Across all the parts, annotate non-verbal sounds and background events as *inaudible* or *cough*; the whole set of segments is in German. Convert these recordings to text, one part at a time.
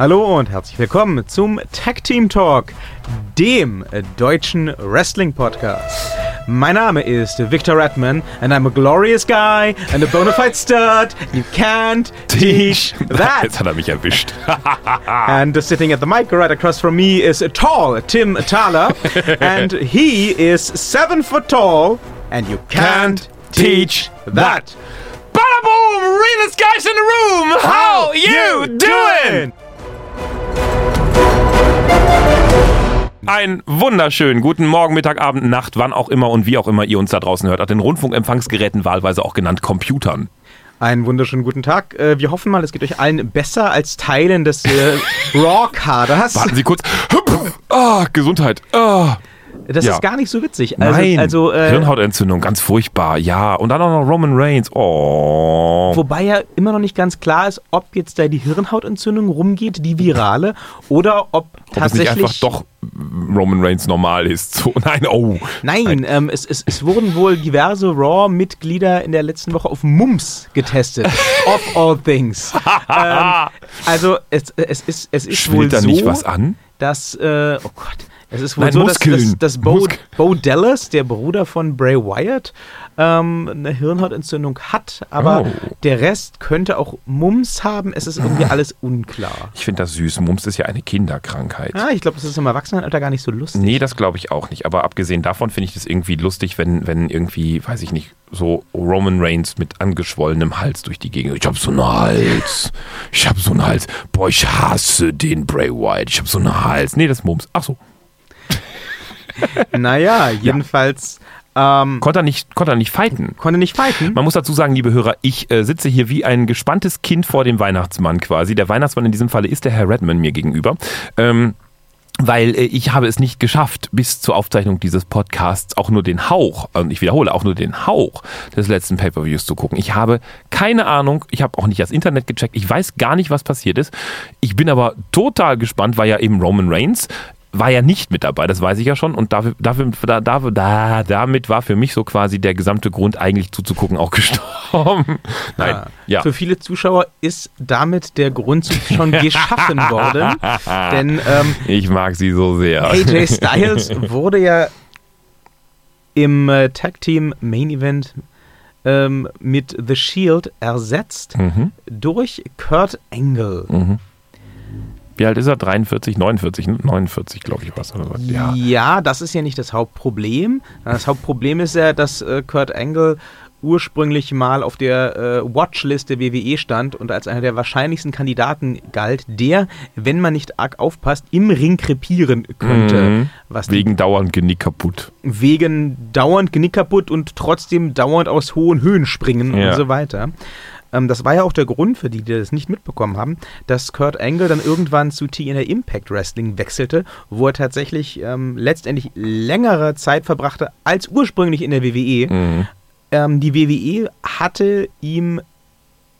Hallo und herzlich willkommen zum Tag Team Talk, dem deutschen Wrestling Podcast. Mein Name ist Victor Redman and I'm a glorious guy and a bona fide stud. You can't teach that. Jetzt hat er mich erwischt. *laughs* and sitting at the mic right across from me is tall Tim Thaler *laughs* and he is seven foot tall and you can't teach that. Bada boom! Realest guys in the room! How you doing? Einen wunderschönen guten Morgen, Mittag, Abend, Nacht, wann auch immer und wie auch immer ihr uns da draußen hört. An den Rundfunkempfangsgeräten, wahlweise auch genannt Computern. Einen wunderschönen guten Tag. Äh, Wir hoffen mal, es geht euch allen besser als Teilen des äh, *laughs* Raw-Kaders. Warten Sie kurz. Ah, Gesundheit. Ah. Das Ja. ist gar nicht so witzig. Also, Nein, also äh, Hirnhautentzündung, ganz furchtbar. Ja, und dann auch noch Roman Reigns. Oh. wobei ja immer noch nicht ganz klar ist, ob jetzt da die Hirnhautentzündung rumgeht, die virale, oder ob Ob es nicht tatsächlich. einfach doch Roman Reigns normal ist. So, *laughs* nein, oh. Nein, ähm, es, es, es wurden wohl diverse Raw-Mitglieder in der letzten Woche auf Mumps getestet. *laughs* of all things. ähm, *laughs* also es, es ist, es ist wohl Schwillt da so, nicht was an? dass, äh, oh Gott, es ist wohl Nein, so, dass, dass, Muskeln. dass Bo, Muskeln. Bo Dallas, der Bruder von Bray Wyatt, ähm, eine Hirnhautentzündung hat, aber Oh. der Rest könnte auch Mumps haben. Es ist irgendwie alles unklar. Ich finde das süß. Mumps ist ja eine Kinderkrankheit. Ah, ich glaube, das ist im Erwachsenenalter gar nicht so lustig. Nee, das glaube ich auch nicht. Aber abgesehen davon finde ich das irgendwie lustig, wenn, wenn irgendwie, weiß ich nicht, so Roman Reigns mit angeschwollenem Hals durch die Gegend. Ich habe so einen Hals. Ich habe so einen Hals. Boah, ich hasse den Bray Wyatt. Ich habe so einen Hals. Nee, das ist Mumps. Ach so. *laughs* Naja, jedenfalls ähm, Konnte er nicht, konnte er nicht fighten. konnte nicht fighten. Man muss dazu sagen, liebe Hörer, ich äh, sitze hier wie ein gespanntes Kind vor dem Weihnachtsmann quasi. Der Weihnachtsmann in diesem Falle ist der Herr Redman mir gegenüber. Ähm, weil äh, ich habe es nicht geschafft, bis zur Aufzeichnung dieses Podcasts auch nur den Hauch, und ich wiederhole, auch nur den Hauch des letzten Pay-Per-Views zu gucken. Ich habe keine Ahnung, ich habe auch nicht das Internet gecheckt, ich weiß gar nicht, was passiert ist. Ich bin aber total gespannt, weil ja eben Roman Reigns war ja nicht mit dabei, das weiß ich ja schon. Und dafür, dafür, da, da, damit war für mich so quasi der gesamte Grund, eigentlich zuzugucken, auch *laughs* gestorben. Nein, Ah, ja. Für viele Zuschauer ist damit der Grund schon *laughs* geschaffen worden. Denn ähm, Ich mag sie so sehr. AJ *laughs* Styles wurde ja im äh, Tag Team Main Event ähm, mit The Shield ersetzt Mhm. durch Kurt Angle. Mhm. Wie alt ist er? 43, 49, ne? 49, glaube ich, was. Oder. Ja. Ja, das ist ja nicht das Hauptproblem. Das Hauptproblem ist ja, dass äh, Kurt Angle ursprünglich mal auf der äh, Watchlist der WWE stand und als einer der wahrscheinlichsten Kandidaten galt, der, wenn man nicht arg aufpasst, im Ring krepieren könnte. Mhm. Wegen dauernd Genick kaputt. wegen dauernd Genick kaputt und trotzdem dauernd aus hohen Höhen springen Ja. und so weiter. Ähm, das war ja auch der Grund für die, die das nicht mitbekommen haben, dass Kurt Angle dann irgendwann zu TNA Impact Wrestling wechselte, wo er tatsächlich ähm, letztendlich längere Zeit verbrachte als ursprünglich in der WWE. Mhm. Ähm, die WWE hatte ihm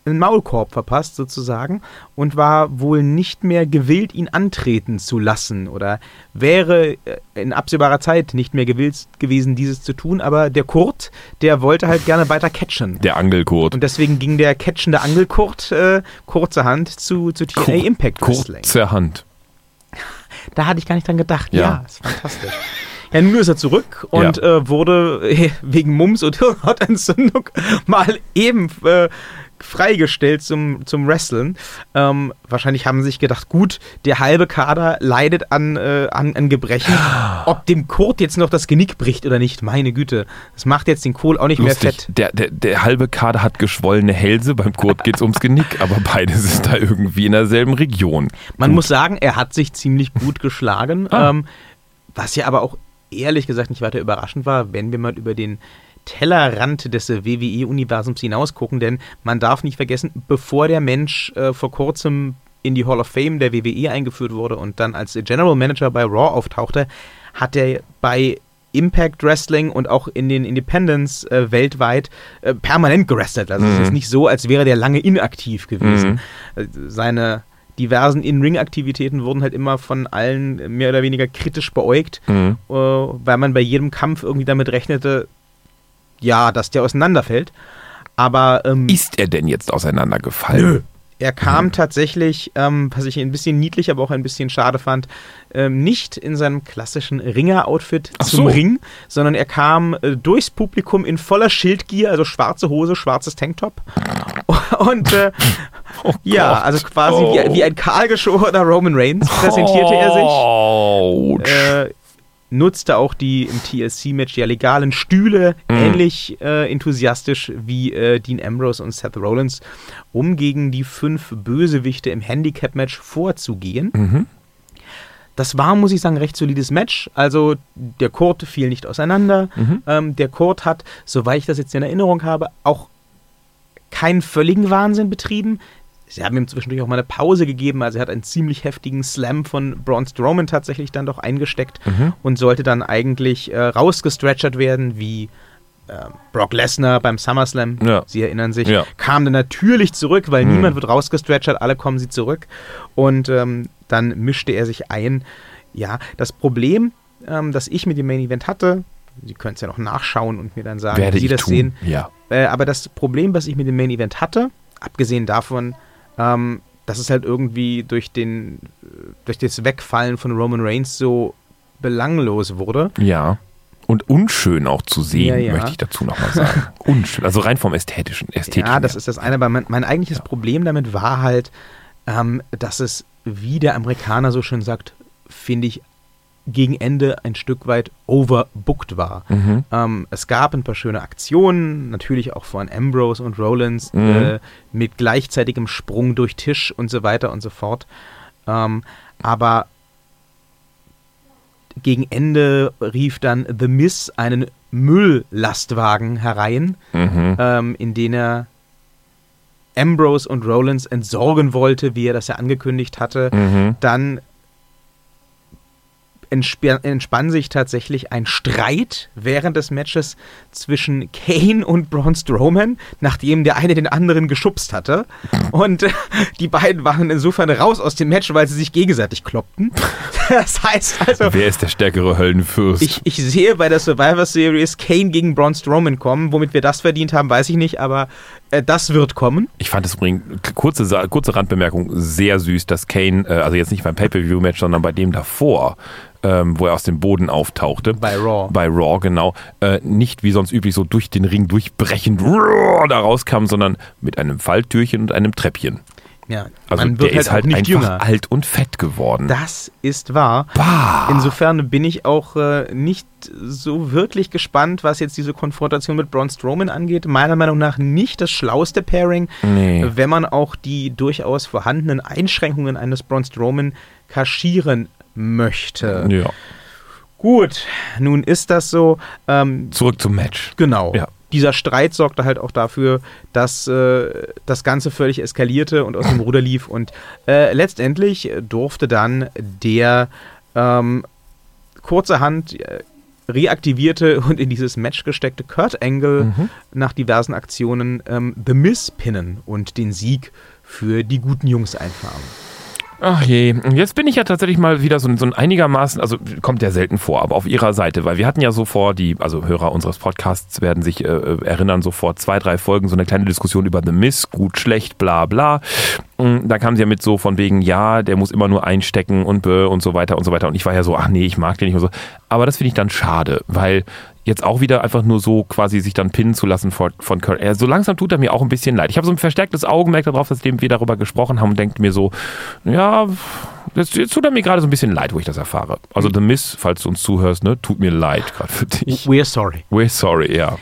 einen Maulkorb verpasst sozusagen und war wohl nicht mehr gewillt, ihn antreten zu lassen oder wäre äh, in absehbarer Zeit nicht mehr gewillt gewesen, dieses zu tun. Aber der Kurt, der wollte halt gerne weiter catchen. Der Angelkurt. Und deswegen ging der catchende Angelkurt äh, kurzerhand zu, zu TNA Kur- Impact Wrestling. Kurze Hand. Da hatte ich gar nicht dran gedacht. Ja. Ja, ist fantastisch. Ja, nun ist er zurück und äh, wurde *laughs* wegen Mumps und *laughs* Hirnhautentzündung mal eben äh, freigestellt zum, zum Wrestlen. Ähm, wahrscheinlich haben sie sich gedacht, gut, der halbe Kader leidet an, äh, an, an Gebrechen. Ob dem Kurt jetzt noch das Genick bricht oder nicht, meine Güte. Das macht jetzt den Kohl auch nicht mehr Lustig. fett. Der, der, der halbe Kader hat geschwollene Hälse. Beim Kurt geht es ums Genick, aber beides ist da irgendwie in derselben Region. Man Gut. muss sagen, er hat sich ziemlich gut geschlagen. Ah. Ähm, was ja aber auch ehrlich gesagt nicht weiter überraschend war, wenn wir mal über den Tellerrand des WWE-Universums hinaus gucken, denn man darf nicht vergessen, bevor der Mensch äh, vor kurzem in die Hall of Fame der WWE eingeführt wurde und dann als General Manager bei Raw auftauchte, hat er bei Impact Wrestling und auch in den Independents äh, weltweit äh, permanent gewrestelt. Also es Mhm. ist nicht so, als wäre der lange inaktiv gewesen. Äh, Seine diversen In-Ring-Aktivitäten wurden halt immer von allen mehr oder weniger kritisch beäugt, Mhm. äh, weil man bei jedem Kampf irgendwie damit rechnete, ja, dass der auseinanderfällt. Aber ähm, Ist er denn jetzt auseinandergefallen? Nö. Er kam tatsächlich, ähm, was ich ein bisschen niedlich, aber auch ein bisschen schade fand, ähm, nicht in seinem klassischen Ringer-Outfit zum so. Ring, sondern er kam äh, durchs Publikum in voller Schildgier, also schwarze Hose, schwarzes Tanktop. *laughs* Und äh, *laughs* ja, Gott. also quasi Oh. wie, wie ein kahlgeschorener Roman Reigns präsentierte er sich. Ouch. Äh, nutzte auch die im TLC-Match ja legalen Stühle Mhm. ähnlich äh, enthusiastisch wie äh, Dean Ambrose und Seth Rollins, um gegen die fünf Bösewichte im Handicap-Match vorzugehen. Mhm. Das war, muss ich sagen, ein recht solides Match. Also der Kurt fiel nicht auseinander. Mhm. Ähm, der Kurt hat, soweit ich das jetzt in Erinnerung habe, auch keinen völligen Wahnsinn betrieben. Sie haben ihm zwischendurch auch mal eine Pause gegeben. Also er hat einen ziemlich heftigen Slam von Braun Strowman tatsächlich dann doch eingesteckt Mhm. und sollte dann eigentlich äh, rausgestretchert werden, wie äh, Brock Lesnar beim SummerSlam. Ja. Sie erinnern sich. Ja. Kam dann natürlich zurück, weil Mhm. niemand wird rausgestretchert, alle kommen sie zurück. Und ähm, dann mischte er sich ein. Ja, das Problem, ähm, das ich mit dem Main Event hatte, Sie können es ja noch nachschauen und mir dann sagen, Werde wie Sie das tun. sehen. Ja. Äh, aber das Problem, was ich mit dem Main Event hatte, abgesehen davon, ähm, dass es halt irgendwie durch den durch das Wegfallen von Roman Reigns so belanglos wurde. Ja. Und unschön auch zu sehen, Ja, ja. möchte ich dazu nochmal sagen. *laughs* unschön. Also rein vom ästhetischen. ästhetischen Ja, das her. ist das eine, aber mein, mein eigentliches Problem damit war halt, ähm, dass es, wie der Amerikaner so schön sagt, finde ich, gegen Ende ein Stück weit overbooked war. Mhm. Ähm, es gab ein paar schöne Aktionen, natürlich auch von Ambrose und Rollins, Mhm. äh, mit gleichzeitigem Sprung durch Tisch und so weiter und so fort. Ähm, aber gegen Ende rief dann The Miss einen Mülllastwagen herein, Mhm. ähm, in den er Ambrose und Rollins entsorgen wollte, wie er das ja angekündigt hatte. Mhm. Dann entspann sich tatsächlich ein Streit während des Matches zwischen Kane und Braun Strowman, nachdem der eine den anderen geschubst hatte. Und äh, die beiden waren insofern raus aus dem Match, weil sie sich gegenseitig kloppten. *laughs* Das heißt also, Wer ist der stärkere Höllenfürst? ich, ich sehe bei der Survivor Series Kane gegen Braun Strowman kommen. Womit wir das verdient haben, weiß ich nicht, aber das wird kommen. Ich fand es übrigens, kurze, kurze Randbemerkung, sehr süß, dass Kane, äh, also jetzt nicht beim Pay-Per-View-Match, sondern bei dem davor, ähm, wo er aus dem Boden auftauchte. Bei Raw. Bei Raw, genau. Äh, nicht wie sonst üblich so durch den Ring durchbrechend *laughs* da rauskam, sondern mit einem Falltürchen und einem Treppchen. Ja, Also man der wird halt, ist halt nicht einfach jünger. alt und fett geworden. Das ist wahr. bah. Insofern bin ich auch äh, nicht so wirklich gespannt, was jetzt diese Konfrontation mit Braun Strowman angeht. Meiner Meinung nach nicht das schlauste Pairing, Nee. wenn man auch die durchaus vorhandenen Einschränkungen eines Braun Strowman kaschieren möchte. ja. Gut, nun ist das so. Ähm, Zurück zum Match. Genau. Ja. Dieser Streit sorgte halt auch dafür, dass äh, das Ganze völlig eskalierte und aus dem *laughs* Ruder lief. Und äh, letztendlich durfte dann der ähm, kurzerhand äh, reaktivierte und in dieses Match gesteckte Kurt Angle Mhm. nach diversen Aktionen ähm, The Miz pinnen und den Sieg für die guten Jungs einfahren. Ach je, jetzt bin ich ja tatsächlich mal wieder so, ein- so ein einigermaßen, also kommt ja selten vor, aber auf ihrer Seite, weil wir hatten ja so vor, die, also Hörer unseres Podcasts werden sich äh, erinnern, so vor zwei, drei Folgen so eine kleine Diskussion über The Miss, gut, schlecht, bla bla. Und Da kam sie ja mit so von wegen, ja, der muss immer nur einstecken und und so weiter und so weiter. Und ich war ja so, ach nee, ich mag den nicht und so. Aber das finde ich dann schade, weil jetzt auch wieder einfach nur so quasi sich dann pinnen zu lassen von, von. Er, so langsam tut er mir auch ein bisschen leid. Ich habe so ein verstärktes Augenmerk darauf, dass wir darüber gesprochen haben und denke mir so, ja, jetzt, jetzt tut er mir gerade so ein bisschen leid, wo ich das erfahre. Also The Miss, falls du uns zuhörst, ne, tut mir leid gerade für dich. We're sorry. We're sorry, ja.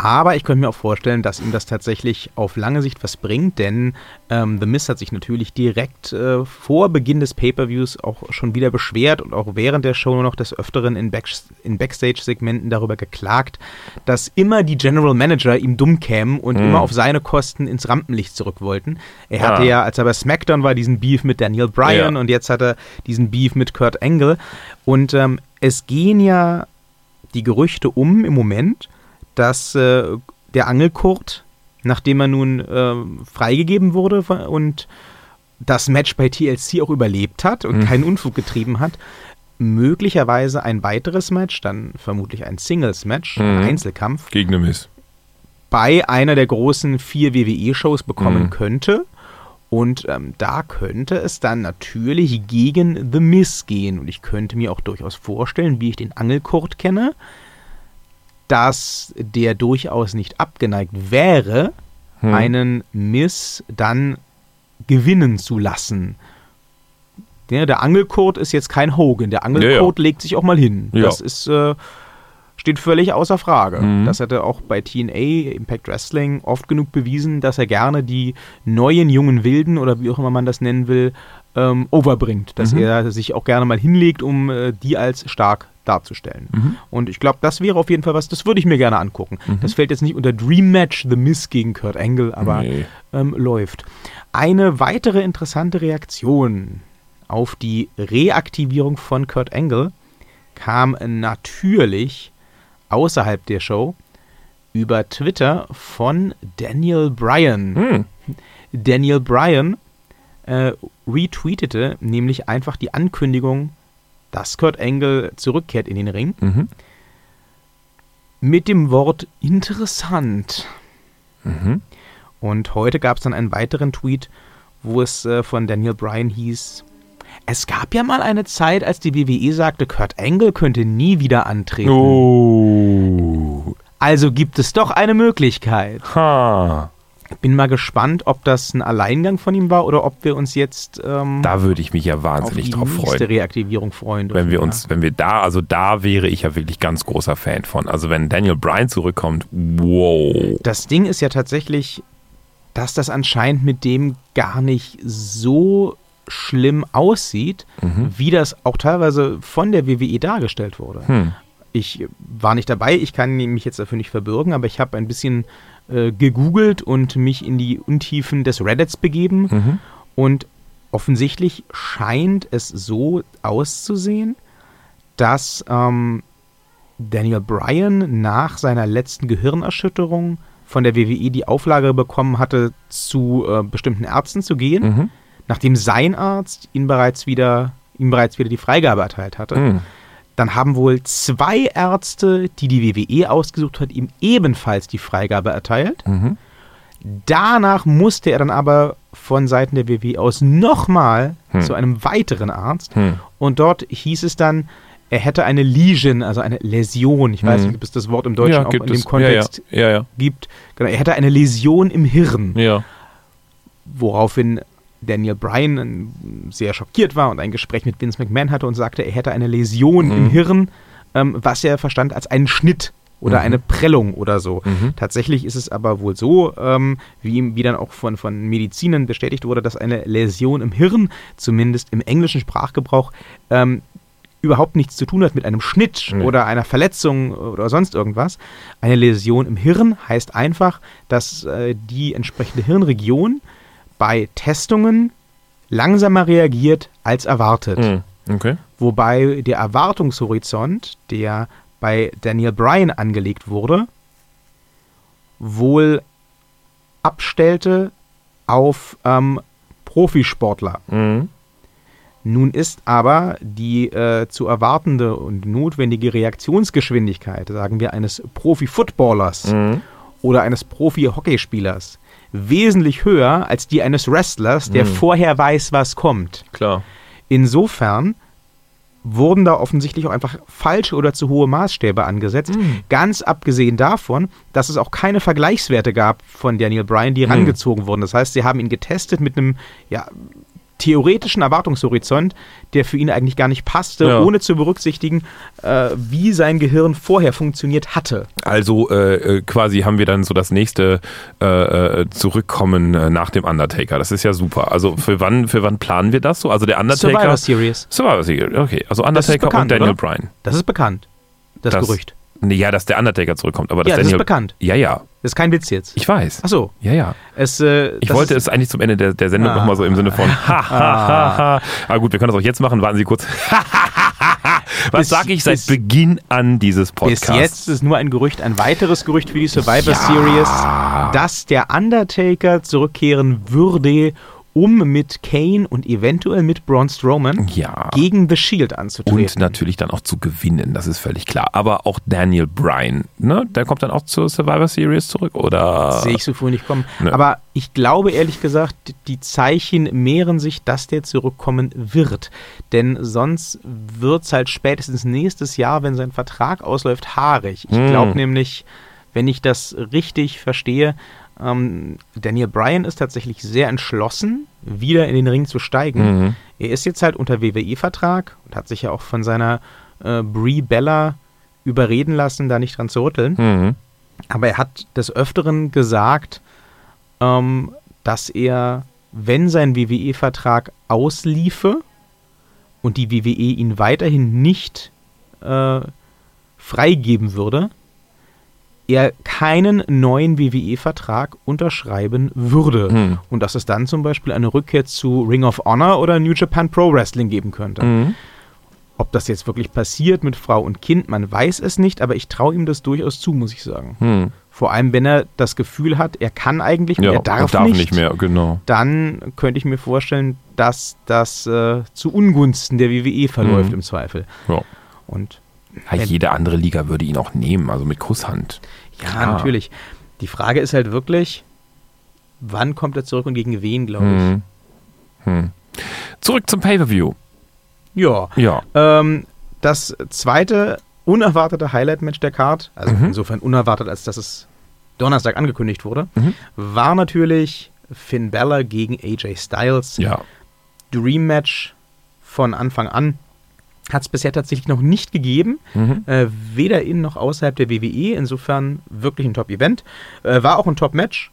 Aber ich könnte mir auch vorstellen, dass ihm das tatsächlich auf lange Sicht was bringt, denn ähm, The Miz hat sich natürlich direkt äh, vor Beginn des Pay-Per-Views auch schon wieder beschwert und auch während der Show noch des Öfteren in, Back in Backstage-Segmenten darüber geklagt, dass immer die General Manager ihm dumm kämen und immer auf seine Kosten ins Rampenlicht zurück wollten. Er hatte Ah. ja, als er bei SmackDown war, diesen Beef mit Daniel Bryan Ja. und jetzt hat er diesen Beef mit Kurt Angle. Und ähm, es gehen ja die Gerüchte um im Moment, dass äh, der Angelkurt, nachdem er nun ähm, freigegeben wurde und das Match bei TLC auch überlebt hat und Mhm. keinen Unfug getrieben hat, möglicherweise ein weiteres Match, dann vermutlich ein Singles-Match, ein Mhm. Einzelkampf, Gegen The Miss. bei einer der großen vier WWE-Shows bekommen Mhm. könnte. Und ähm, da könnte es dann natürlich gegen The Miss gehen. Und ich könnte mir auch durchaus vorstellen, wie ich den Angelkurt kenne, dass der durchaus nicht abgeneigt wäre, hm. einen Miss dann gewinnen zu lassen. Ja, der Angelkurt ist jetzt kein Hogan. Der Angelkurt ja, ja. legt sich auch mal hin. Ja. Das ist, äh, steht völlig außer Frage. Mhm. Das hätte auch bei TNA, Impact Wrestling, oft genug bewiesen, dass er gerne die neuen jungen Wilden oder wie auch immer man das nennen will, ähm, overbringt. Dass mhm. er sich auch gerne mal hinlegt, um äh, die als stark darzustellen. Mhm. Und ich glaube, das wäre auf jeden Fall was, das würde ich mir gerne angucken. Mhm. Das fällt jetzt nicht unter Dream Match The Miss gegen Kurt Angle, aber nee. ähm, läuft. Eine weitere interessante Reaktion auf die Reaktivierung von Kurt Angle kam natürlich außerhalb der Show über Twitter von Daniel Bryan. Hm. Daniel Bryan äh, retweetete nämlich einfach die Ankündigung, dass Kurt Angle zurückkehrt in den Ring. Mhm. Mit dem Wort interessant. Mhm. Und heute gab es dann einen weiteren Tweet, wo es äh, von Daniel Bryan hieß, es gab ja mal eine Zeit, als die WWE sagte, Kurt Angle könnte nie wieder antreten. Oh. Also gibt es doch eine Möglichkeit. Ha. Bin mal gespannt, ob das ein Alleingang von ihm war oder ob wir uns jetzt. Ähm, da würde ich mich ja wahnsinnig drauf freuen. Reaktivierung freuen. Wenn wir uns, wenn wir da, also da wäre ich ja wirklich ganz großer Fan von. Also wenn Daniel Bryan zurückkommt, wow. Das Ding ist ja tatsächlich, dass das anscheinend mit dem gar nicht so schlimm aussieht, mhm. wie das auch teilweise von der WWE dargestellt wurde. Hm. Ich war nicht dabei, ich kann mich jetzt dafür nicht verbürgen, aber ich habe ein bisschen äh, gegoogelt und mich in die Untiefen des Reddits begeben. Mhm. Und offensichtlich scheint es so auszusehen, dass ähm, Daniel Bryan nach seiner letzten Gehirnerschütterung von der WWE die Auflage bekommen hatte, zu äh, bestimmten Ärzten zu gehen. Mhm nachdem sein Arzt ihn bereits wieder, ihm bereits wieder die Freigabe erteilt hatte. Mhm. Dann haben wohl zwei Ärzte, die die WWE ausgesucht hat, ihm ebenfalls die Freigabe erteilt. Mhm. Danach musste er dann aber von Seiten der WWE aus nochmal hm. zu einem weiteren Arzt. Hm. Und dort hieß es dann, er hätte eine Lesion, also eine Läsion. Ich weiß hm. nicht, ob es das Wort im Deutschen ja, auch in dem Kontext ja, ja. gibt. Genau, er hätte eine Läsion im Hirn. Woraufhin Daniel Bryan sehr schockiert war und ein Gespräch mit Vince McMahon hatte und sagte, er hätte eine Läsion mhm. im Hirn, ähm, was er verstand als einen Schnitt oder mhm. eine Prellung oder so. Mhm. Tatsächlich ist es aber wohl so, ähm, wie, wie dann auch von, von Medizinern bestätigt wurde, dass eine Läsion im Hirn, zumindest im englischen Sprachgebrauch, ähm, überhaupt nichts zu tun hat mit einem Schnitt nee. oder einer Verletzung oder sonst irgendwas. Eine Läsion im Hirn heißt einfach, dass äh, die entsprechende Hirnregion bei Testungen langsamer reagiert als erwartet. Hm, okay. Wobei der Erwartungshorizont, der bei Daniel Bryan angelegt wurde, wohl abstellte auf ähm, Profisportler. Mhm. Nun ist aber die äh, zu erwartende und notwendige Reaktionsgeschwindigkeit, sagen wir, eines Profi-Footballers mhm. oder eines Profi-Hockeyspielers wesentlich höher als die eines Wrestlers, der mhm. vorher weiß, was kommt. Klar. Insofern wurden da offensichtlich auch einfach falsche oder zu hohe Maßstäbe angesetzt. Mhm. Ganz abgesehen davon, dass es auch keine Vergleichswerte gab von Daniel Bryan, die mhm. rangezogen wurden. Das heißt, sie haben ihn getestet mit einem ja, theoretischen Erwartungshorizont, der für ihn eigentlich gar nicht passte, ja. ohne zu berücksichtigen, äh, wie sein Gehirn vorher funktioniert hatte. Also äh, äh quasi haben wir dann so das nächste äh, äh Zurückkommen äh, nach dem Undertaker. Das ist ja super. Also für wann, für wann planen wir das so? Also der Undertaker. Survivor Series. Survivor Series, okay. Also Undertaker bekannt, und Daniel oder? Bryan. Das ist bekannt. Das, das Gerücht. Ja, dass der Undertaker zurückkommt. Aber ja, das ist bekannt. Ja, ja. Das ist kein Witz jetzt. Ich weiß. Ach so. Ja, ja. Es, äh, ich wollte es eigentlich zum Ende der, der Sendung ah. nochmal so im Sinne von *laughs* ha, ha, ha, ha. Aber gut, wir können das auch jetzt machen. Warten Sie kurz. *laughs* Was sage ich seit Beginn an dieses Podcasts? Bis jetzt ist nur ein Gerücht, ein weiteres Gerücht für die Survivor ja. Series, dass der Undertaker zurückkehren würde, um mit Kane und eventuell mit Braun Strowman Ja. gegen The Shield anzutreten. Und natürlich dann auch zu gewinnen, das ist völlig klar. Aber auch Daniel Bryan, ne? Der kommt dann auch zur Survivor Series zurück, oder? Sehe ich so früh nicht kommen. Nö. Aber ich glaube ehrlich gesagt, die Zeichen mehren sich, dass der zurückkommen wird. Denn sonst wird es halt spätestens nächstes Jahr, wenn sein Vertrag ausläuft, haarig. Ich Hm. glaube nämlich, wenn ich das richtig verstehe, ähm, Daniel Bryan ist tatsächlich sehr entschlossen, wieder in den Ring zu steigen. Mhm. Er ist jetzt halt unter WWE-Vertrag und hat sich ja auch von seiner äh, Brie Bella überreden lassen, da nicht dran zu rütteln. Mhm. Aber er hat des Öfteren gesagt, ähm, dass er, wenn sein WWE-Vertrag ausliefe und die WWE ihn weiterhin nicht äh, freigeben würde, er keinen neuen WWE-Vertrag unterschreiben würde. Hm. Und dass es dann zum Beispiel eine Rückkehr zu Ring of Honor oder New Japan Pro Wrestling geben könnte. Mhm. Ob das jetzt wirklich passiert mit Frau und Kind, man weiß es nicht, aber ich traue ihm das durchaus zu, muss ich sagen. Mhm. Vor allem, wenn er das Gefühl hat, er kann eigentlich, Ja, er darf, darf nicht, nicht mehr, genau. dann könnte ich mir vorstellen, dass das äh, zu Ungunsten der WWE verläuft Mhm. im Zweifel. Ja. Und Ja, jede andere Liga würde ihn auch nehmen, also mit Kusshand. ja, Klar. natürlich. Die Frage ist halt wirklich, wann kommt er zurück und gegen wen, glaube ich. Mhm. Hm. Zurück zum Pay-Per-View. Ja. Ja. Ähm, das zweite unerwartete Highlight-Match der Card, also Mhm. insofern unerwartet, als dass es Donnerstag angekündigt wurde, Mhm. war natürlich Finn Balor gegen AJ Styles. Ja. Dream Match von Anfang an hat es bisher tatsächlich noch nicht gegeben. Mhm. Äh, weder in noch außerhalb der WWE. Insofern wirklich ein Top-Event. Äh, war auch ein Top-Match.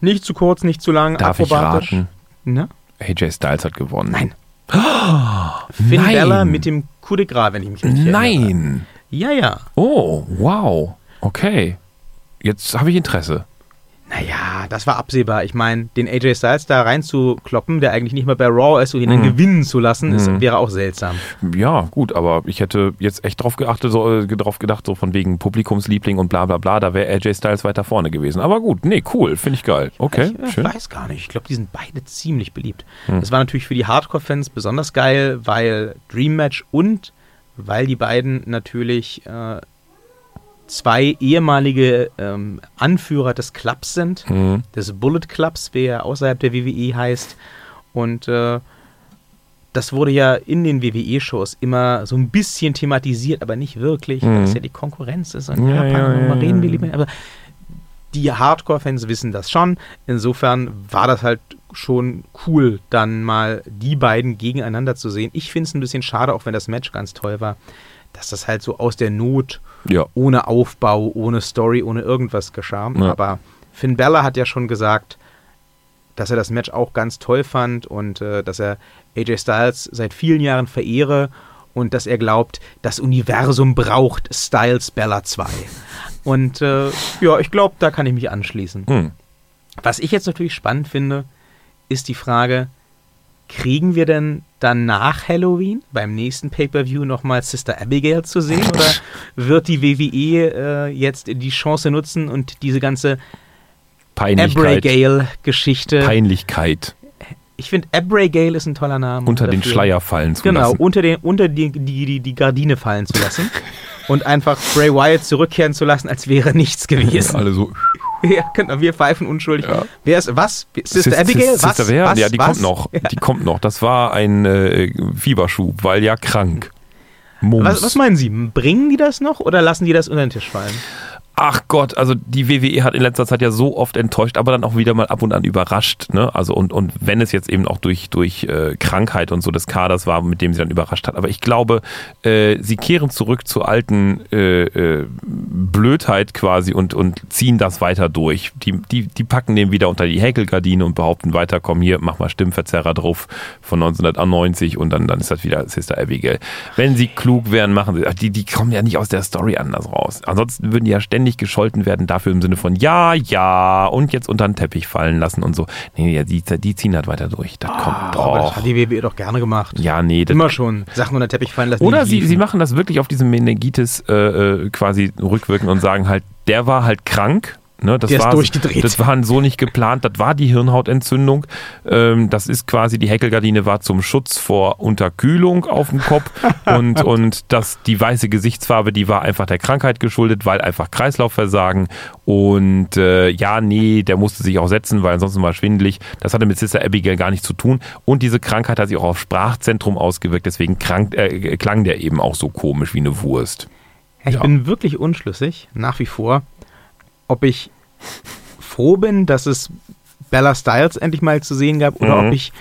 Nicht zu kurz, nicht zu lang. Darf ich raten? Ne? AJ Styles hat gewonnen. Nein. Finn Nein. Balor mit dem Coup de Gras, wenn ich mich richtig erinnere. Nein. Ja, ja. Oh, wow. Okay. Jetzt habe ich Interesse. Naja, das war absehbar. Ich meine, den AJ Styles da reinzukloppen, der eigentlich nicht mal bei Raw ist und ihn dann Mhm. gewinnen zu lassen, ist, Mhm. wäre auch seltsam. Ja, gut, aber ich hätte jetzt echt drauf geachtet, so, äh, drauf gedacht, so von wegen Publikumsliebling und bla bla bla, da wäre AJ Styles weiter vorne gewesen. Aber gut, nee, cool, finde ich geil. Okay, ich schön. weiß gar nicht. Ich glaube, die sind beide ziemlich beliebt. Hm. Das war natürlich für die Hardcore-Fans besonders geil, weil Dream Match und weil die beiden natürlich äh, zwei ehemalige ähm, Anführer des Clubs sind, Mhm. des Bullet Clubs, wie er außerhalb der WWE heißt. Und äh, das wurde ja in den WWE-Shows immer so ein bisschen thematisiert, aber nicht wirklich, weil Mhm. es ja die Konkurrenz ist. Und Ja, ja, ja, ja, reden wir lieber. Aber die Hardcore-Fans wissen das schon. Insofern war das halt schon cool, dann mal die beiden gegeneinander zu sehen. Ich finde es ein bisschen schade, auch wenn das Match ganz toll war, dass das halt so aus der Not, Ja. ohne Aufbau, ohne Story, ohne irgendwas geschah. Ja. Aber Finn Balor hat ja schon gesagt, dass er das Match auch ganz toll fand und äh, dass er AJ Styles seit vielen Jahren verehre und dass er glaubt, das Universum braucht Styles Bella *laughs* 2. Und äh, ja, ich glaube, da kann ich mich anschließen. Hm. Was ich jetzt natürlich spannend finde, ist die Frage, kriegen wir denn dann nach Halloween beim nächsten Pay-Per-View nochmal Sister Abigail zu sehen? Oder *laughs* wird die WWE äh, jetzt die Chance nutzen und diese ganze. Abigail-Geschichte. Peinlichkeit. Ich finde, Abigail ist ein toller Name. Unter den dafür. Schleier fallen zu Genau, lassen. unter, den, unter die, die, die, die Gardine fallen zu lassen. *laughs* und einfach Bray Wyatt zurückkehren zu lassen, als wäre nichts gewesen. Alle so. *laughs* Ja, genau, wir pfeifen unschuldig. Ja. Wer ist, was? Sister Sis- Abigail? Sis- Was? Sister wer? was? Ja, die was? kommt noch. Die kommt noch. Das war ein äh, Fieberschub, weil ja krank. Mums. Was, was meinen Sie? Bringen die das noch oder lassen die das unter den Tisch fallen? Ach Gott, also die WWE hat in letzter Zeit ja so oft enttäuscht, aber dann auch wieder mal ab und an überrascht. Ne? Also und, und wenn es jetzt eben auch durch, durch äh, Krankheit und so des Kaders war, mit dem sie dann überrascht hat. Aber ich glaube, äh, sie kehren zurück zur alten äh, äh, Blödheit quasi und, und ziehen das weiter durch. Die, die, die packen den wieder unter die Häkelgardine und behaupten weiter, komm hier, mach mal Stimmverzerrer drauf von 1990 und dann, dann ist das wieder Sister Abigail. Wenn sie klug wären, machen sie. Die, die kommen ja nicht aus der Story anders raus. Ansonsten würden die ja ständig gescholten werden dafür im Sinne von ja, ja und jetzt unter den Teppich fallen lassen und so. Nee, nee, die, die ziehen halt weiter durch. Das kommt Ah, aber das doch. hat die WWE doch gerne gemacht. Ja, nee, das, Immer schon. Sachen unter den Teppich fallen lassen. oder sie, sie machen das wirklich auf diesem Meningitis äh, äh, quasi rückwirken und sagen halt, der war halt krank Ne, das Der ist war, durchgedreht. Das war so nicht geplant. Das war die Hirnhautentzündung. Ähm, das ist quasi, die Häkelgardine war zum Schutz vor Unterkühlung auf dem Kopf. *laughs* und und das, die weiße Gesichtsfarbe, die war einfach der Krankheit geschuldet, weil einfach Kreislaufversagen. Und äh, ja, nee, der musste sich auch setzen, weil ansonsten war er schwindelig. Das hatte mit Sister Abigail gar nichts zu tun. Und diese Krankheit hat sich auch auf Sprachzentrum ausgewirkt. Deswegen krank, äh, klang der eben auch so komisch wie eine Wurst. Ich Ja. bin wirklich unschlüssig, nach wie vor, ob ich froh bin, dass es Bella Styles endlich mal zu sehen gab oder Mhm. ob ich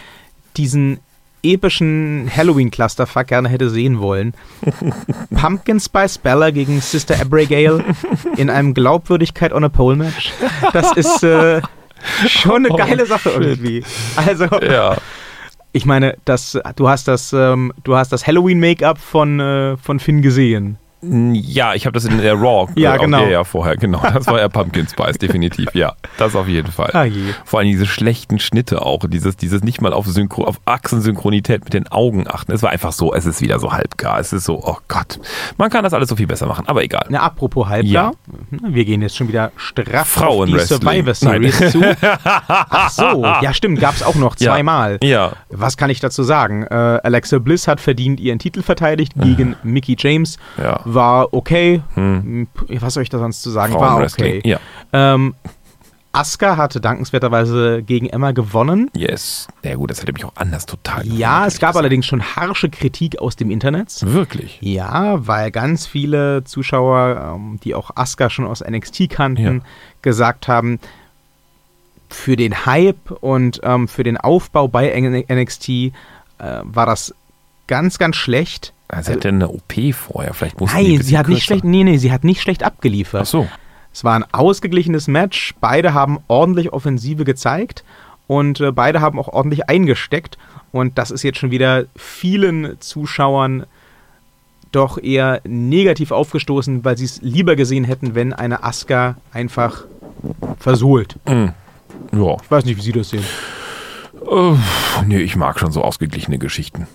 diesen epischen Halloween-Clusterfuck gerne hätte sehen wollen. *laughs* Pumpkin Spice Bella gegen Sister Abigail in einem Glaubwürdigkeit on a Pole Match. Das ist äh, schon eine Oh, geile Sache shit. irgendwie. Also, Ja. ich meine, das, du hast das, ähm, du hast das Halloween-Make-up von, äh, von Finn gesehen. Ja, ich habe das in der Raw. *laughs* Ja, äh, genau. Ja, ja, vorher, genau. Das war ja Pumpkin Spice, definitiv. Ja, das auf jeden Fall. Ah. Vor allem diese schlechten Schnitte auch, dieses, dieses nicht mal auf, Synchro, auf Achsensynchronität mit den Augen achten. Es war einfach so, es ist wieder so halbgar. Es ist so, oh Gott. Man kann das alles so viel besser machen, aber egal. Na, apropos Halbgar. Wir gehen jetzt schon wieder straff auf die. Survivor Series Nein. zu. *laughs* Ach so, ja stimmt, gab's auch noch *laughs* Ja. zweimal. Ja. Was kann ich dazu sagen? Äh, Alexa Bliss hat verdient ihren Titel verteidigt gegen Mickey James. Ja. War okay. Hm, Was soll ich da sonst zu sagen? War okay. Ja. Ähm, Asuka hatte dankenswerterweise gegen Emma gewonnen. Yes. Ja gut, das hätte mich auch anders total Ja, gewundert, es gab allerdings schon harsche Kritik aus dem Internet. Wirklich? Ja, weil ganz viele Zuschauer, ähm, die auch Asuka schon aus NXT kannten, Ja. gesagt haben, für den Hype und ähm, für den Aufbau bei NXT äh, war das ganz, ganz schlecht. Also, sie hatte eine OP vorher, vielleicht musste Nein, sie hat nicht schlecht, nee, nee, sie hat nicht schlecht abgeliefert. Ach so. Es war ein ausgeglichenes Match. Beide haben ordentlich Offensive gezeigt und äh, beide haben auch ordentlich eingesteckt. Und das ist jetzt schon wieder vielen Zuschauern doch eher negativ aufgestoßen, weil sie es lieber gesehen hätten, wenn eine Asuka einfach versohlt. Hm. Ja. Ich weiß nicht, wie Sie das sehen. Äh, nee, ich mag schon so ausgeglichene Geschichten.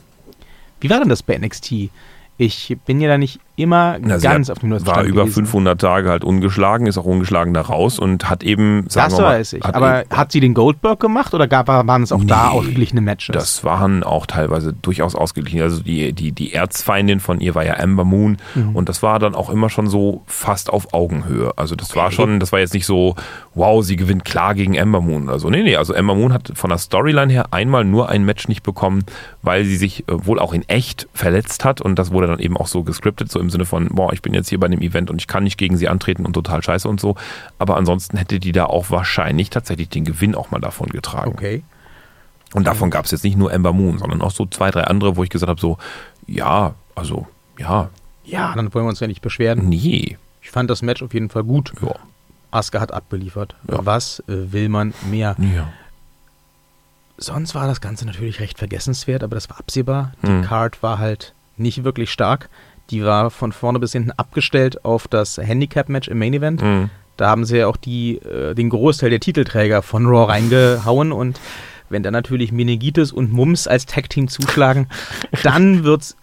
Wie war denn das bei NXT? Ich bin ja da nicht immer Na, ganz auf dem neuesten War über gewesen. 500 Tage halt ungeschlagen, ist auch ungeschlagen da raus und hat eben, sagen Das wir mal, weiß ich. hat Aber eben- hat sie den Goldberg gemacht oder gab, waren es auch da Nee, ausgeglichene Matches? Das waren auch teilweise durchaus ausgeglichen. Also die, die, die Erzfeindin von ihr war ja Amber Moon Mhm. und das war dann auch immer schon so fast auf Augenhöhe. Also das war Okay. schon, das war jetzt nicht so, wow, sie gewinnt klar gegen Amber Moon. Also nee, nee, also Amber Moon hat von der Storyline her einmal nur ein Match nicht bekommen, weil sie sich äh, wohl auch in echt verletzt hat und das wurde dann eben auch so gescriptet, so im Sinne von, boah, ich bin jetzt hier bei einem Event und ich kann nicht gegen sie antreten und total scheiße und so. Aber ansonsten hätte die da auch wahrscheinlich tatsächlich den Gewinn auch mal davon getragen. okay. Und davon gab es jetzt nicht nur Ember Moon, sondern auch so zwei, drei andere, wo ich gesagt habe, so, ja, also, ja, Ja, dann wollen wir uns ja nicht beschweren. nee. Ich fand das Match auf jeden Fall gut. Ja. Asuka hat abgeliefert. Ja. Was äh, will man mehr? ja. Sonst war das Ganze natürlich recht vergessenswert, aber das war absehbar. Die Hm. Card war halt nicht wirklich stark. Die war von vorne bis hinten abgestellt auf das Handicap-Match im Main Event. Mhm. Da haben sie ja auch die, äh, den Großteil der Titelträger von Raw reingehauen und wenn dann natürlich Meningitis und Mums als Tag-Team zuschlagen, *laughs* dann wird's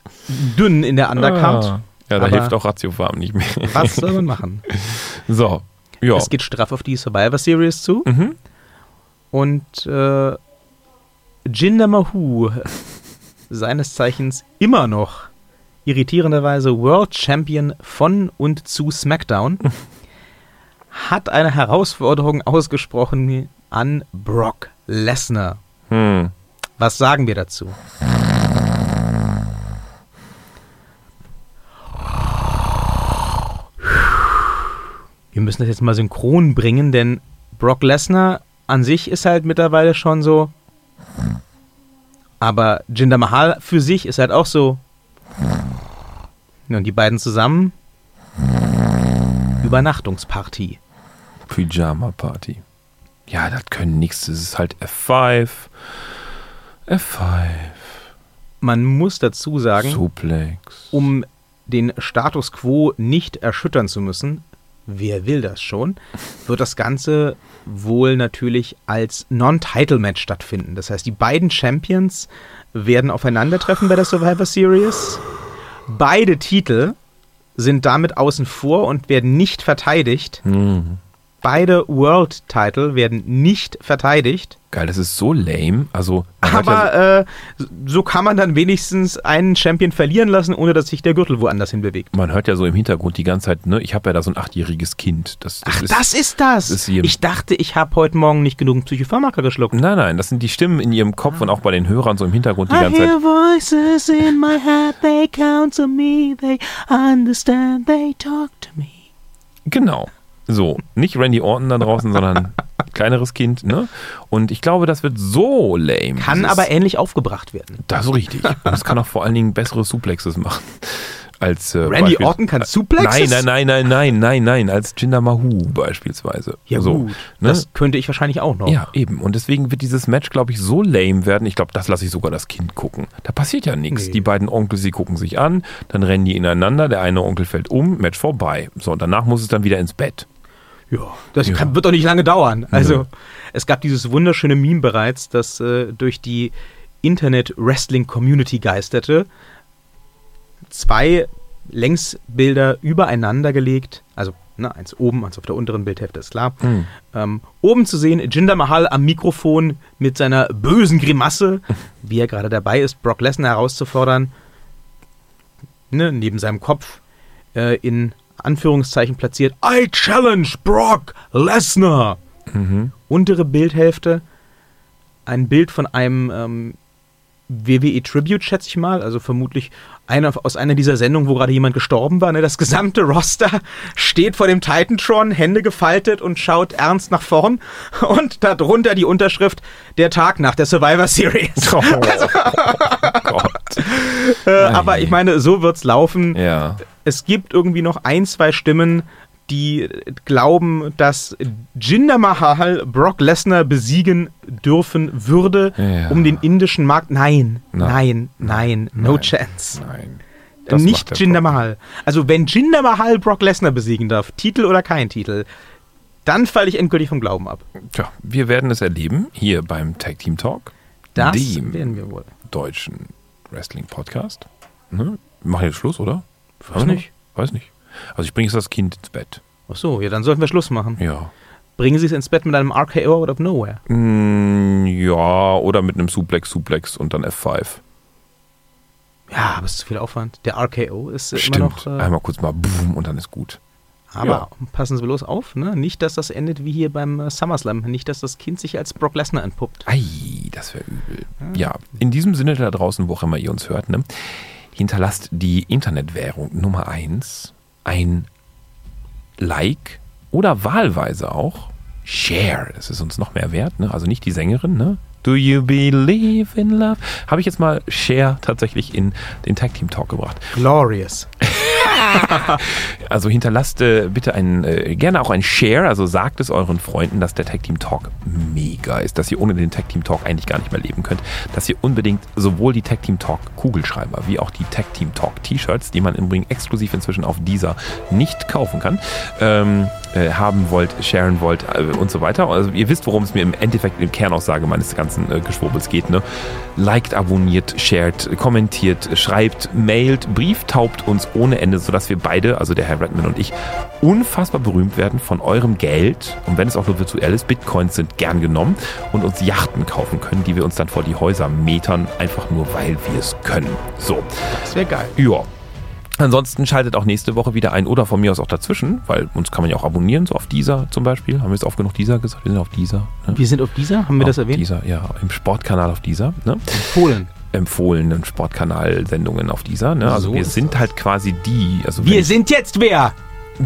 dünn in der Undercard. Ah. Ja, da Aber- hilft auch Ratiofarm nicht mehr. Was soll man machen? *laughs* So, ja. Es geht straff auf die Survivor Series zu. Mhm. Und äh, Jinder Mahoo, *laughs* seines Zeichens immer noch irritierenderweise World Champion von und zu SmackDown, *laughs* hat eine Herausforderung ausgesprochen an Brock Lesnar. Hm. Was sagen wir dazu? Wir müssen das jetzt mal synchron bringen, denn Brock Lesnar an sich ist halt mittlerweile schon so. Aber Jinder Mahal für sich ist halt auch so. Und die beiden zusammen. Übernachtungsparty. Pyjama Party. Ja, das können nichts. Das ist halt F5. F5. Man muss dazu sagen, Suplex. um den Status quo nicht erschüttern zu müssen, wer will das schon, wird das Ganze wohl natürlich als Non-Title-Match stattfinden. Das heißt, die beiden Champions werden aufeinandertreffen bei der Survivor Series. Beide Titel sind damit außen vor und werden nicht verteidigt. Mhm. Beide World-Title werden nicht verteidigt. Geil, das ist so lame. Also, hört ja Aber äh, so kann man dann wenigstens einen Champion verlieren lassen, ohne dass sich der Gürtel woanders hin bewegt. man hört ja so im Hintergrund die ganze Zeit, ne, ich habe ja da so ein achtjähriges Kind. Das, das Ach, ist, das ist das. ist hier- ich dachte, ich habe heute Morgen nicht genug Psychopharmaka geschluckt. Nein, nein, das sind die Stimmen in ihrem Kopf und auch bei den Hörern so im Hintergrund die I ganze Zeit. hear voices in my head, they counsel me, they understand, they talk to me. Genau. So, nicht Randy Orton da draußen, sondern *laughs* kleineres Kind, ne? Und ich glaube, das wird so lame. Kann aber ähnlich aufgebracht werden. Das ist richtig. Und es kann auch vor allen Dingen bessere Suplexes machen. *laughs* Als, äh, Randy Beispiel- Orton kann Suplexes? Nein, nein, nein, nein, nein, nein, nein, als Jinder Mahu beispielsweise. Ja so, gut, ne? das könnte ich wahrscheinlich auch noch. Ja, eben. Und deswegen wird dieses Match, glaube ich, so lame werden. Ich glaube, das lasse ich sogar das Kind gucken. Da passiert ja nichts. Nee. Die beiden Onkels, sie gucken sich an, dann rennen die ineinander, der eine Onkel fällt um, Match vorbei. So, und danach muss es dann wieder ins Bett. Ja, das Ja. Kann, wird doch nicht lange dauern. Also, Nö. es gab dieses wunderschöne Meme bereits, das äh, durch die Internet-Wrestling-Community geisterte. Zwei Längsbilder übereinander gelegt, also ne, eins oben, eins auf der unteren Bildhälfte, ist klar. Hm. Ähm, oben zu sehen, Jinder Mahal am Mikrofon mit seiner bösen Grimasse, *laughs* wie er gerade dabei ist, Brock Lesnar herauszufordern. Ne, neben seinem Kopf äh, in Anführungszeichen platziert, I challenge Brock Lesnar. Mhm. Untere Bildhälfte, ein Bild von einem ähm, WWE Tribute, schätze ich mal, also vermutlich einer aus einer dieser Sendungen, wo gerade jemand gestorben war. Ne? Das gesamte *laughs* Roster steht vor dem Titantron, Hände gefaltet und schaut ernst nach vorn. Und darunter die Unterschrift Der Tag nach der Survivor Series. Oh, *laughs* Gott. Äh, aber ich meine, so wird's laufen. Ja. Es gibt irgendwie noch ein, zwei Stimmen, die glauben, dass Jinder Mahal Brock Lesnar besiegen dürfen würde, Ja. um den indischen Markt. Nein, Nein. nein, nein, no Nein. chance. Nein. Das Nicht der Jinder Brock. Mahal. Also wenn Jinder Mahal Brock Lesnar besiegen darf, Titel oder kein Titel, dann falle ich endgültig vom Glauben ab. Tja, wir werden es erleben hier beim Tag Team Talk, Das dem werden wir wohl. deutschen Wrestling Podcast. Ne? Wir machen jetzt Schluss, oder? Weiß nicht. Weiß nicht. Also ich bringe jetzt das Kind ins Bett. Ach so, ja, dann sollten wir Schluss machen. Ja. Bringen Sie es ins Bett mit einem RKO out of nowhere. Mm, ja, oder mit einem Suplex, Suplex und dann F5. Ja, aber es ist zu viel Aufwand. Der RKO ist Stimmt. immer noch. Äh, Einmal kurz mal boom und dann ist gut. Aber passen Sie bloß auf, ne? Nicht, dass das endet wie hier beim äh, SummerSlam. Nicht, dass das Kind sich als Brock Lesnar entpuppt. Ei, das wäre übel. Ja, in diesem Sinne da draußen, wo auch immer ihr uns hört, ne, hinterlasst die Internetwährung Nummer eins ein Like oder wahlweise auch Share. Das ist uns noch mehr wert, ne? Also nicht die Sängerin, ne? Do you believe in love? Habe ich jetzt mal Share tatsächlich in den Tag Team Talk gebracht. Glorious. *laughs* *laughs* Also hinterlasst äh, bitte ein, äh, gerne auch ein Share, also sagt es euren Freunden, dass der Tag Team Talk mega ist, dass ihr ohne den Tag Team Talk eigentlich gar nicht mehr leben könnt, dass ihr unbedingt sowohl die Tag Team Talk Kugelschreiber wie auch die Tag Team Talk T-Shirts, die man im Übrigen exklusiv inzwischen auf dieser nicht kaufen kann, ähm, äh, haben wollt, sharen wollt äh, und so weiter. Also ihr wisst, worum es mir im Endeffekt in Kernaussage meines ganzen äh, Geschwurbels geht. Ne? Liked, abonniert, shared, kommentiert, schreibt, mailt, brieftaubt uns ohne Ende, sodass wir beide, also der Herr Redman und ich, unfassbar berühmt werden von eurem Geld. Und wenn es auch nur virtuell ist, Bitcoins sind gern genommen und uns Yachten kaufen können, die wir uns dann vor die Häuser metern, einfach nur weil wir es können. So. Das wäre geil. Ja. Ansonsten schaltet auch nächste Woche wieder ein oder von mir aus auch dazwischen, weil uns kann man ja auch abonnieren, so auf dieser zum Beispiel. Haben wir jetzt oft genug dieser gesagt? Wir sind auf dieser. Ne? Wir sind auf dieser, haben wir das auf erwähnt? Dieser, ja, im Sportkanal auf dieser. Ne? Polen. Empfohlenen Sportkanal-Sendungen auf dieser. Ne? Also So wir sind halt quasi die. Also Wir sind jetzt wer?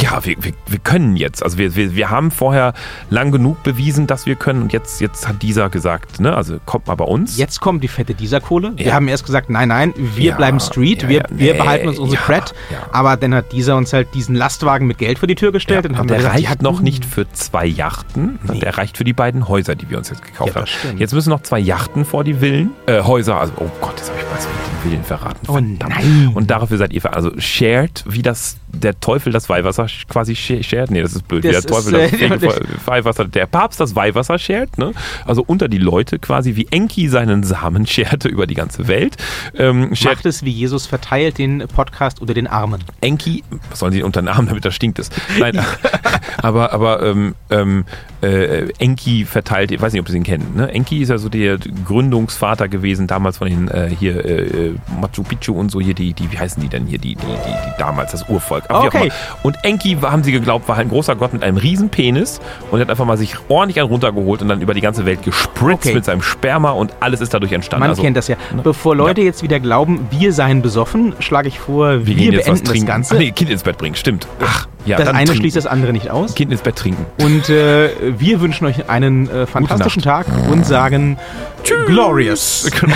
Ja, wir, wir, wir können jetzt. Also wir, wir, wir haben vorher lang genug bewiesen, dass wir können und jetzt, jetzt hat dieser gesagt, ne? also kommt mal bei uns. Jetzt kommt die fette Dieser-Kohle. Wir Ja. haben erst gesagt, nein, nein, wir Ja, bleiben Street, ja, wir, wir nee, behalten uns unsere Cred. Aber dann hat dieser uns halt diesen Lastwagen mit Geld vor die Tür gestellt. Und haben wir der gesagt, reicht noch nicht für zwei Yachten. Nee. Der reicht für die beiden Häuser, die wir uns jetzt gekauft haben. stimmt. Jetzt müssen noch zwei Yachten vor die Villen. Äh, Häuser, also, oh Gott, jetzt habe ich was mit den Villen verraten. Oh. Und dafür seid ihr, also shared, wie das der Teufel das Weihwasser quasi schert. Nee, das ist blöd. Das der ist, Teufel äh, das *laughs* der- Weihwasser, der Papst das Weihwasser schert, ne? Also unter die Leute quasi, wie Enki seinen Samen *laughs* scherte über die ganze Welt. Ähm, schert Macht es wie Jesus verteilt den Podcast unter den Armen. Enki, was sollen sie unter den Arm, damit das stinkt es. Nein, *laughs* aber, aber ähm, ähm, äh, Enki verteilt, ich weiß nicht, ob Sie ihn kennen. Ne? Enki ist ja so der Gründungsvater gewesen, damals von den äh, hier äh, Machu Picchu und so hier, die, die, wie heißen die denn hier, die, die, die, die damals, das Urvolk. Aber Okay. Und Enki, haben sie geglaubt, war halt ein großer Gott mit einem riesen Penis und hat einfach mal sich ordentlich einen runtergeholt und dann über die ganze Welt gespritzt Okay. mit seinem Sperma und alles ist dadurch entstanden. Man Also, kennt das ja. Bevor Leute jetzt wieder glauben, wir seien besoffen, schlage ich vor, wir, wir gehen beenden das. Ganze. Ach *laughs* nee, Kind ins Bett bringen, stimmt. Ach, ja, das eine trinken. schließt das andere nicht aus. Kind ins Bett trinken. Und äh, wir wünschen euch einen äh, fantastischen Tag und sagen Glorious. Genau.